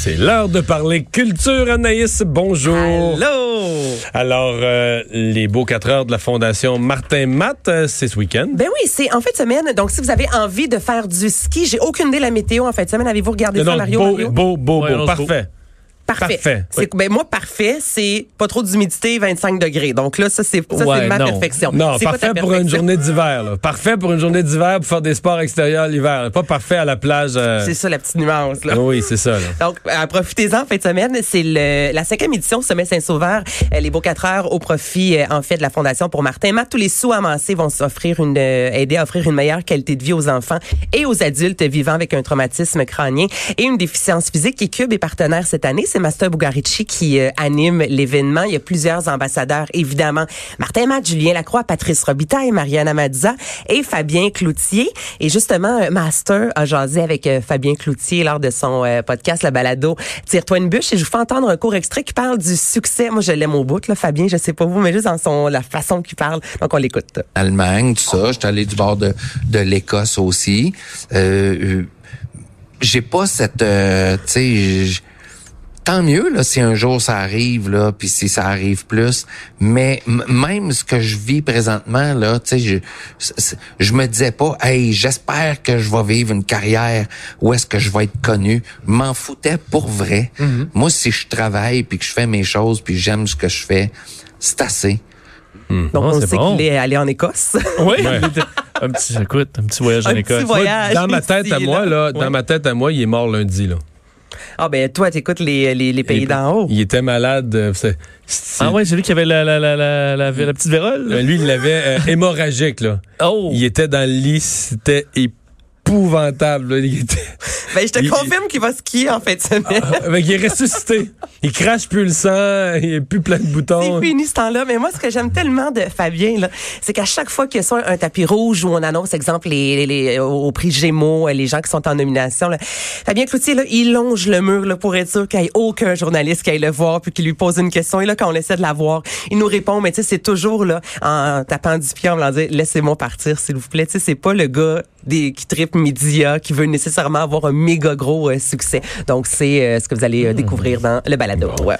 C'est l'heure de parler culture, Anaïs. Bonjour. Hello! Alors, euh, les beaux quatre heures de la Fondation Martin Matt, euh, c'est ce week-end. Ben oui, c'est en fin de semaine. Donc, si vous avez envie de faire du ski, j'ai aucune idée de la météo en fin de semaine. Avez-vous regardé ça, Mario? beau, Mario? beau, beau, Ouais, beau, c'est parfait. Ben, moi, parfait, c'est pas trop d'humidité, 25 degrés. Donc là, ça, c'est ça, Ouais, c'est ma non. perfection. Non, parfait pour une journée d'hiver. là. Parfait pour une journée d'hiver pour faire des sports extérieurs l'hiver. Pas parfait à la plage. euh, C'est ça, la petite nuance. Là. Oui, c'est ça. là. Donc, euh, profitez-en, fin de semaine. C'est le- la cinquième édition Sommet Saint-Sauveur. Euh, les beaux quatre heures au profit, en fait, de la Fondation pour Martin Matt. Tous les sous amassés vont s'offrir une, euh, aider à offrir une meilleure qualité de vie aux enfants et aux adultes vivant avec un traumatisme crânien et une déficience physique. Et Cube est partenaire cette année. Master Bugarici qui euh, anime l'événement. Il y a plusieurs ambassadeurs, évidemment. Martin Matt, Julien Lacroix, Patrice Robitaille, Marianne Amadza et Fabien Cloutier. Et justement, euh, Master a jasé avec euh, Fabien Cloutier lors de son podcast, le balado Tire-toi une bûche. Et je vous fais entendre un court extrait qui parle du succès. Moi, je l'aime au bout, là, Fabien. Je sais pas vous, mais juste dans son, la façon qu'il parle. Donc, on l'écoute. Allemagne, tout ça. J'étais allé du bord de, de l'Écosse aussi. Euh, j'ai pas cette, tu sais, tant mieux là si un jour ça arrive là, puis si ça arrive plus. Mais même ce que je vis présentement là, tu sais, je, je me disais pas, hey, j'espère que je vais vivre une carrière où est-ce que je vais être connu. M'en foutais pour vrai. Moi, si je travaille puis que je fais mes choses puis j'aime ce que je fais, c'est assez. Donc, Oh, on sait bon. qu'il est allé en Écosse. Oui, un petit, écoute, un petit voyage en Un petit Écosse. voyage. Dans ma tête à moi, là, dans Ouais. ma tête à moi, il est mort lundi, là. Ah, ben, toi, t'écoutes les, les, les pays Il- d'en haut. Il était malade. euh, c'est- c'est- Ah ouais, c'est lui qui avait la, la, la, la, la, la petite vérole. Euh, Lui, il l'avait euh, hémorragique, là. Oh! Il était dans le lit, c'était épouvantable. là. Il, était... Ben, je te il- confirme qu'il va skier en fin de semaine. Ah, fait qu'il est ressuscité. Il crache plus le sang, il est plus plein de boutons. C'est fini ce temps-là. Mais moi, ce que j'aime tellement de Fabien, là, c'est qu'à chaque fois qu'il y a soit un tapis rouge où on annonce, exemple, les, les, les- au prix Gémeaux, les gens qui sont en nomination, là, Fabien Cloutier, là, il longe le mur là, pour être sûr qu'il n'y ait aucun journaliste qui aille le voir puis qui lui pose une question. Et là, quand on essaie de la voir, il nous répond, mais tu sais, c'est toujours là, en tapant du pied, en voulant dire, laissez-moi partir, s'il vous plaît. Tu sais, c'est pas le gars des, qui tripe média, qui veut nécessairement avoir un méga gros euh, succès. Donc, c'est euh, ce que vous allez euh, découvrir dans le balado. Ouais.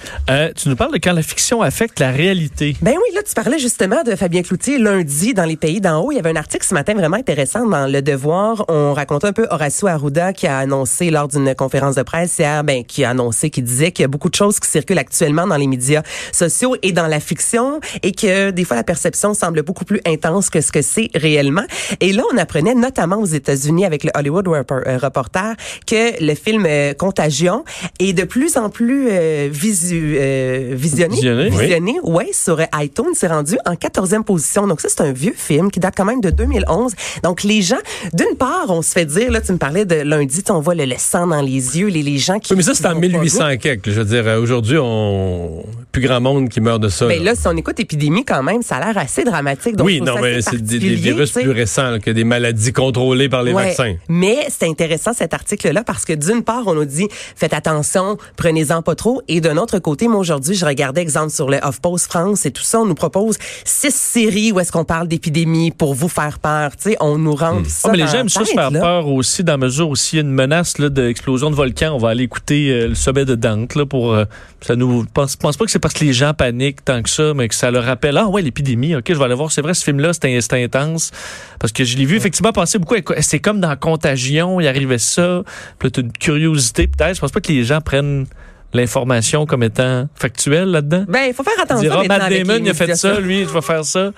Tu nous parles de quand la fiction affecte la réalité. Ben oui, là, tu parlais justement de Fabien Cloutier lundi dans les pays d'en haut. Il y avait un article ce matin vraiment intéressant dans Le Devoir. On racontait un peu Horacio Arruda qui a annoncé lors d'une conférence de presse hier, ben, qui a annoncé, qui disait qu'il y a beaucoup de choses qui circulent actuellement dans les médias sociaux et dans la fiction et que des fois la perception semble beaucoup plus intense que ce que c'est réellement. Et là, on apprenait notamment aux États-Unis avec le Hollywood euh, Reporter que le film euh, Contagion est de plus en plus euh, visu, euh, visionné, Visionné, oui. ouais, sur iTunes, c'est rendu en 14e position. Donc ça, c'est un vieux film qui date quand même de 2011. Donc les gens, d'une part, on se fait dire, là, tu me parlais de lundi, on voit le, le sang dans les yeux, les, les gens qui... Oui, mais ça, c'est en qui vont pas 1800 et quelques. Je veux dire, aujourd'hui, on plus grand monde qui meurt de ça. bien. là. Ben là, si on écoute épidémie quand même, ça a l'air assez dramatique. Donc, oui, non, mais c'est des, virus plus récents là, que des maladies contrôlées par les Ouais. vaccins. Mais c'est intéressant cet article-là parce que d'une part, on nous dit faites attention, prenez-en pas trop. Et d'un autre côté, moi aujourd'hui, je regardais exemple sur le HuffPost France et tout ça, on nous propose six séries où est-ce qu'on parle d'épidémie pour vous faire peur. Tu sais, on nous rend ça. Ah, mais les gens aiment ça se faire là. peur aussi, dans la mesure où s'il y a une menace là, d'explosion de volcan, on va aller écouter euh, le sommet de Dante là, pour. euh, ça nous pense, pense pas que c'est parce que les gens paniquent tant que ça, mais que ça leur rappelle Ah ouais, l'épidémie, ok, je vais aller voir. C'est vrai, ce film-là, c'était intense. Parce que je l'ai vu effectivement passer beaucoup. C'est comme dans Contagion, il arrivait ça. Puis une curiosité peut-être. Je pense pas que les gens prennent l'information comme étant factuelle là-dedans. Ben, il faut faire attention. Matt Damon, il a fait ça, lui, je vais faire ça.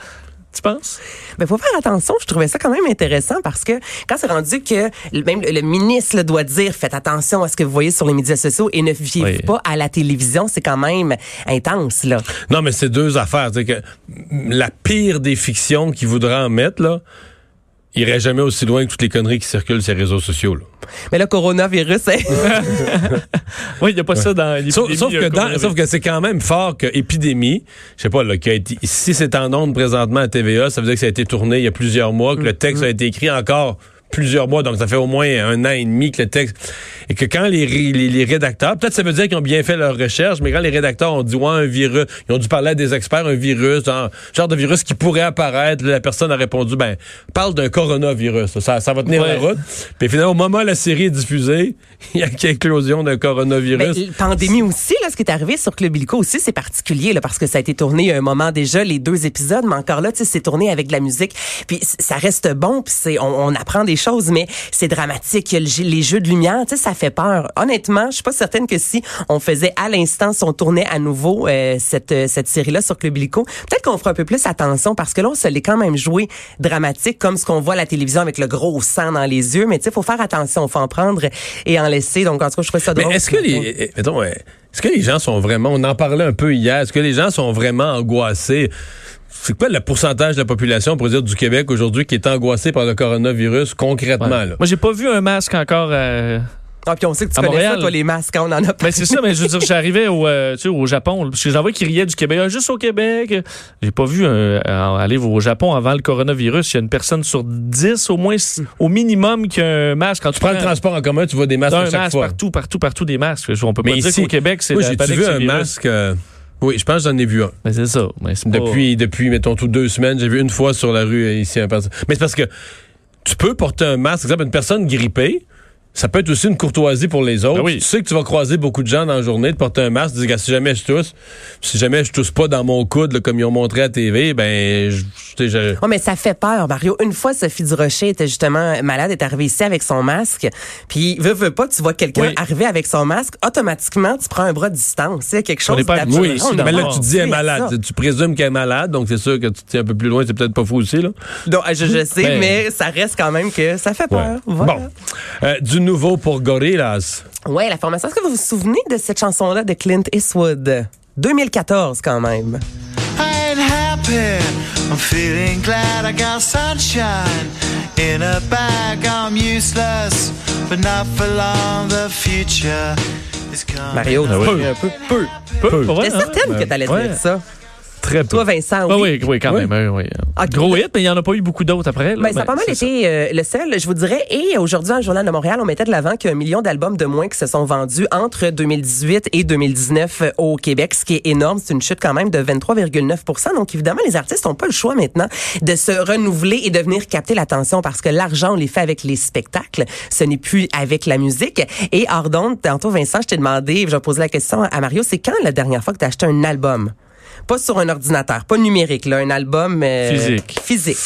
Tu penses? Mais faut faire attention. Je trouvais ça quand même intéressant parce que quand c'est rendu que même le, le ministre doit dire faites attention à ce que vous voyez sur les médias sociaux et ne fiez Oui. pas à la télévision, c'est quand même intense là. Non, mais c'est deux affaires. C'est que la pire des fictions qu'il voudra en mettre, là, irait jamais aussi loin que toutes les conneries qui circulent sur les réseaux sociaux. là. Mais le coronavirus, hein? Oui, il n'y a pas ça dans Sauf, l'épidémie, sauf que, euh, dans- qu'on sauf que c'est quand même fort que épidémie, je sais pas, là, qui a été, si c'est en ondes présentement à TVA, ça veut dire que ça a été tourné il y a plusieurs mois, que le texte a été écrit encore plusieurs mois, donc ça fait au moins un an et demi que le texte... Et que quand les, les, les rédacteurs, peut-être ça veut dire qu'ils ont bien fait leur recherche, mais quand les rédacteurs ont dit, ouais, un virus, ils ont dû parler à des experts, un virus, un genre de virus qui pourrait apparaître, la personne a répondu, ben, parle d'un coronavirus, ça, ça va tenir Ouais. la route. Puis finalement, au moment où la série est diffusée, il y a une éclosion d'un coronavirus. pandémie aussi, là, ce qui est arrivé sur Club Illico aussi, c'est particulier, là, parce que ça a été tourné a un moment déjà, les deux épisodes, mais encore là, tu sais, c'est tourné avec de la musique, puis ça reste bon, puis c'est, on, on apprend des choses, mais c'est dramatique, il y a le les jeux de lumière, tu sais, ça fait peur. Honnêtement, je suis pas certaine que si on faisait à l'instant, si on tournait à nouveau euh, cette, euh, cette série-là sur Club Illico, peut-être qu'on ferait un peu plus attention, parce que là, on se l'est quand même joué dramatique, comme ce qu'on voit à la télévision avec le gros sang dans les yeux, mais tu sais, faut faire attention, faut en prendre et en laisser, donc en tout cas, je trouvais ça Mais drôle. est-ce que les, eh, mettons, est-ce que les gens sont vraiment, on en parlait un peu hier, est-ce que les gens sont vraiment angoissés? C'est quoi le pourcentage de la population, pour dire, du Québec aujourd'hui qui est angoissé par le coronavirus concrètement, là? Moi, j'ai pas vu un masque encore. euh, Ah, puis on sait que tu À connais Montréal. ça, toi, les masques, on en a Mais c'est ça, mais je veux dire, j'arrivais au, euh, tu sais, au Japon, parce que j'en vois qui riaient du Québec. Ah, juste au Québec. J'ai pas vu un- un- aller au Japon avant le coronavirus. Il y a une personne sur 10 au moins, au minimum, qui a un masque. Quand Tu prends le transport en commun, tu vois des masques un à chaque masque fois. partout, partout, partout, des masques. On peut pas Mais dire qu'au Québec, c'est Moi, la panique vu un masque? euh, oui, je pense que j'en ai vu un. Mais c'est ça. Mais c'est pas- Depuis, depuis, mettons, tout deux semaines, j'ai vu une fois sur la rue euh, ici. Un. Mais c'est parce que tu peux porter un masque. Par exemple, une personne grippée, ça peut être aussi une courtoisie pour les autres. Ben oui. Tu sais que tu vas croiser beaucoup de gens dans la journée de porter un masque. Dis, Gars, si jamais je tousse, si jamais je tousse pas dans mon coude, là, comme ils ont montré à TV, ben, je, je- Oh, mais ça fait peur, Mario. Une fois, Sophie Durocher était justement malade, est arrivée ici avec son masque. Puis, veut, veut pas, tu vois quelqu'un Oui. arriver avec son masque, automatiquement, tu prends un bras de distance. C'est quelque chose On n'est pas ici, mais là, tu dis elle est Oui, malade. ça. Tu présumes qu'elle est malade, donc c'est sûr que tu te tiens un peu plus loin. C'est peut-être pas fou aussi, là. Donc, je, je sais, Ben. mais ça reste quand même que ça fait peur. Voilà. Bon. Euh, du nouveau pour Gorillaz. Ouais, la formation. Est-ce que vous vous souvenez de cette chanson-là de Clint Eastwood? 2014, quand même. I ain't happy. I'm feeling glad I got sunshine in a bag. I'm useless, but not for long. The future is coming. Mario, Ah oui. peu, un peu, peu. Peu, J'étais hein? certaine que t'allais ouais. dire ça. Très peu. Toi, Vincent, Ah oui. oui, oui, quand Oui. même. oui. Ok. Gros hit, mais il n'y en a pas eu beaucoup d'autres après. là. Ben, ça a Ben, pas mal été euh, le seul, je vous dirais. Et aujourd'hui, le Journal de Montréal, on mettait de l'avant qu'il y a un million d'albums de moins qui se sont vendus entre 2018 et 2019 au Québec, ce qui est énorme. C'est une chute quand même de 23,9% Donc, évidemment, les artistes n'ont pas le choix maintenant de se renouveler et de venir capter l'attention parce que l'argent, on les fait avec les spectacles. Ce n'est plus avec la musique. Et Ardon, tantôt, Vincent, je t'ai demandé, je vais poser la question à Mario, c'est quand la dernière fois que tu as acheté un album? Pas sur un ordinateur, pas numérique, là, un album euh, Physique. Physique.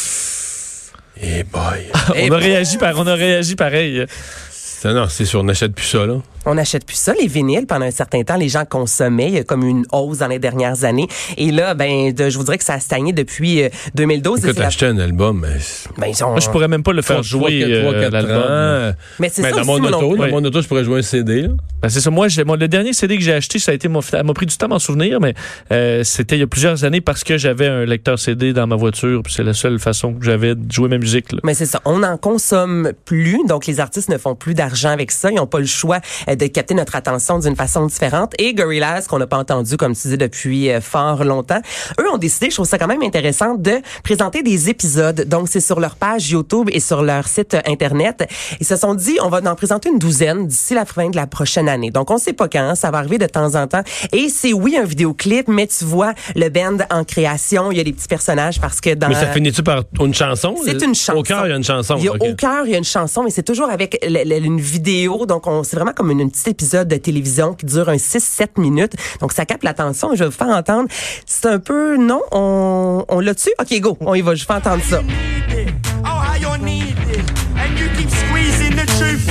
Eh boy. On, a réagi par, on a réagi pareil. Non, non, c'est sûr, on n'achète plus ça, là. On n'achète plus ça, les vinyles. Pendant un certain temps, les gens consommaient. Il y a comme une hausse dans les dernières années. Et là, ben, de- je vous dirais que ça a stagné depuis euh, 2012. Et Écoute, la- acheter un album, mais ben, ils ont- Moi, je pourrais même pas le faire jouer, euh, l'album. Mais c'est Ben, ça dans aussi, mon auto, dans Oui. mon auto, je pourrais jouer un CD, là. Ben, c'est ça. Moi, le dernier CD que j'ai acheté, ça a été, m'a ça m'a pris du temps à m'en souvenir, mais euh, c'était il y a plusieurs années parce que j'avais un lecteur CD dans ma voiture, puis c'est la seule façon que j'avais de jouer ma musique. là. Mais c'est ça. On n'en consomme plus. Donc, les artistes ne font plus d'argent avec ça. Ils n'ont pas le choix euh, de capter notre attention d'une façon différente. Et Gorillaz, qu'on n'a pas entendu, comme tu dis, depuis euh, fort longtemps, eux ont décidé, je trouve ça quand même intéressant, de présenter des épisodes. Donc, c'est sur leur page YouTube et sur leur site euh, Internet. Ils se sont dit, on va en présenter une douzaine d'ici la fin de la prochaine année. Donc, on sait pas quand. Ça va arriver de temps en temps. Et c'est, oui, un vidéoclip, mais tu vois le band en création. Il y a des petits personnages parce que dans... Mais ça finit-tu par une chanson? C'est une chanson. Au cœur, il y a une chanson. Il y a au cœur, il y a une chanson, mais c'est toujours avec une vidéo. Donc, on, c'est vraiment comme une, un petit épisode de télévision qui dure un 6-7 minutes. Donc, ça capte l'attention. Je vais vous faire entendre. C'est un peu, non, on, on l'a-tu? OK, go. On y va. Je vais entendre ça. Oh,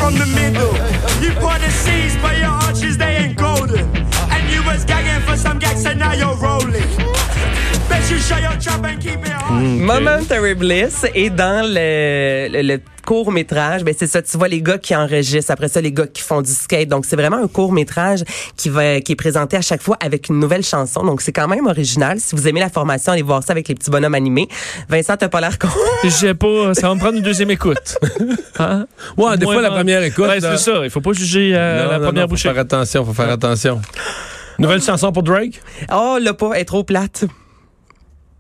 from the middle. You put the seeds, but your arches, they ain't golden. And you was gagging for some gags, and now you're rolling. Bet you shut your trap and keep it hard. Momentary Bliss et dans le, le, le court métrage, ben c'est ça, tu vois les gars qui enregistrent, après ça les gars qui font du skate. Donc c'est vraiment un court métrage qui va qui est présenté à chaque fois avec une nouvelle chanson. Donc c'est quand même original. Si vous aimez la formation, allez voir ça avec les petits bonhommes animés. Vincent, t'as pas l'air con. J'ai pas, ça va me prendre une deuxième écoute. Hein? Ouais, des fois, la première écoute. Ouais, c'est ça. Il faut pas juger euh, Non, la non, première non, bouchée. Faut faire attention, faut faire attention. Nouvelle chanson pour Drake? Oh, là pas, elle est trop plate.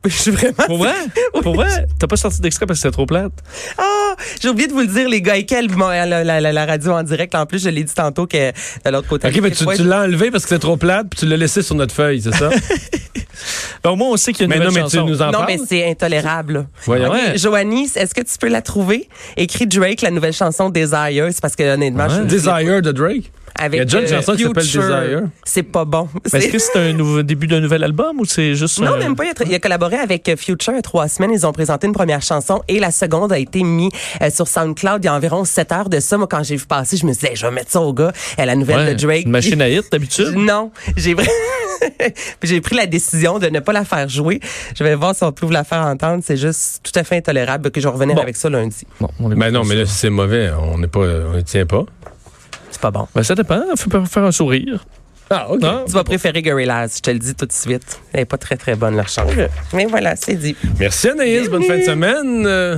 Je suis vraiment. Pour vrai? Pour vrai? T'as pas sorti d'extrait parce que c'était trop plate? Ah, j'ai oublié de vous le dire, les gars. Et quelle, bon, la, la, la, la radio en direct, en plus, je l'ai dit tantôt que de l'autre côté. OK, mais tu, tu l'as enlevé parce que c'est trop plate, puis tu l'as laissé sur notre feuille, c'est ça? Ben, au moins, on sait qu'il y a une mais non, nouvelle mais tu chanson. nous en Non, parles? mais c'est intolérable. là. Voyons. Ok, Ouais. Joanie, est-ce que tu peux la trouver? Écrit Drake, la nouvelle chanson Desire. C'est parce que honnêtement, je Desire de Drake? Avec Il y a déjà une euh, chanson qui s'appelle Desire. C'est pas bon. Est-ce que c'est un nouveau début d'un nouvel album ou c'est juste Non, un- même pas. Il a, il a collaboré avec Future il y a trois semaines. Ils ont présenté une première chanson et la seconde a été mise euh, sur SoundCloud il y a environ 7 heures de ça. Moi, quand j'ai vu passer, je me disais, je vais mettre ça au gars. Euh, la nouvelle Ouais, de Drake. Une machine à hit d'habitude? Non, j'ai j'ai pris la décision de ne pas la faire jouer. Je vais voir si on peut vous la faire entendre. C'est juste tout à fait intolérable que je Bon. avec ça lundi. Bon, on est Ben non, mais là, si c'est mauvais, on n'est pas, on ne tient pas. Pas bon. Ben, ça dépend. Faut pas faire un sourire. Ah, OK. Non? Tu vas préférer Gorillaz, je te le dis tout de suite. Elle est pas très très bonne leur chanson. Mais voilà, c'est dit. Merci Anaïs, bonne fin de semaine. Euh,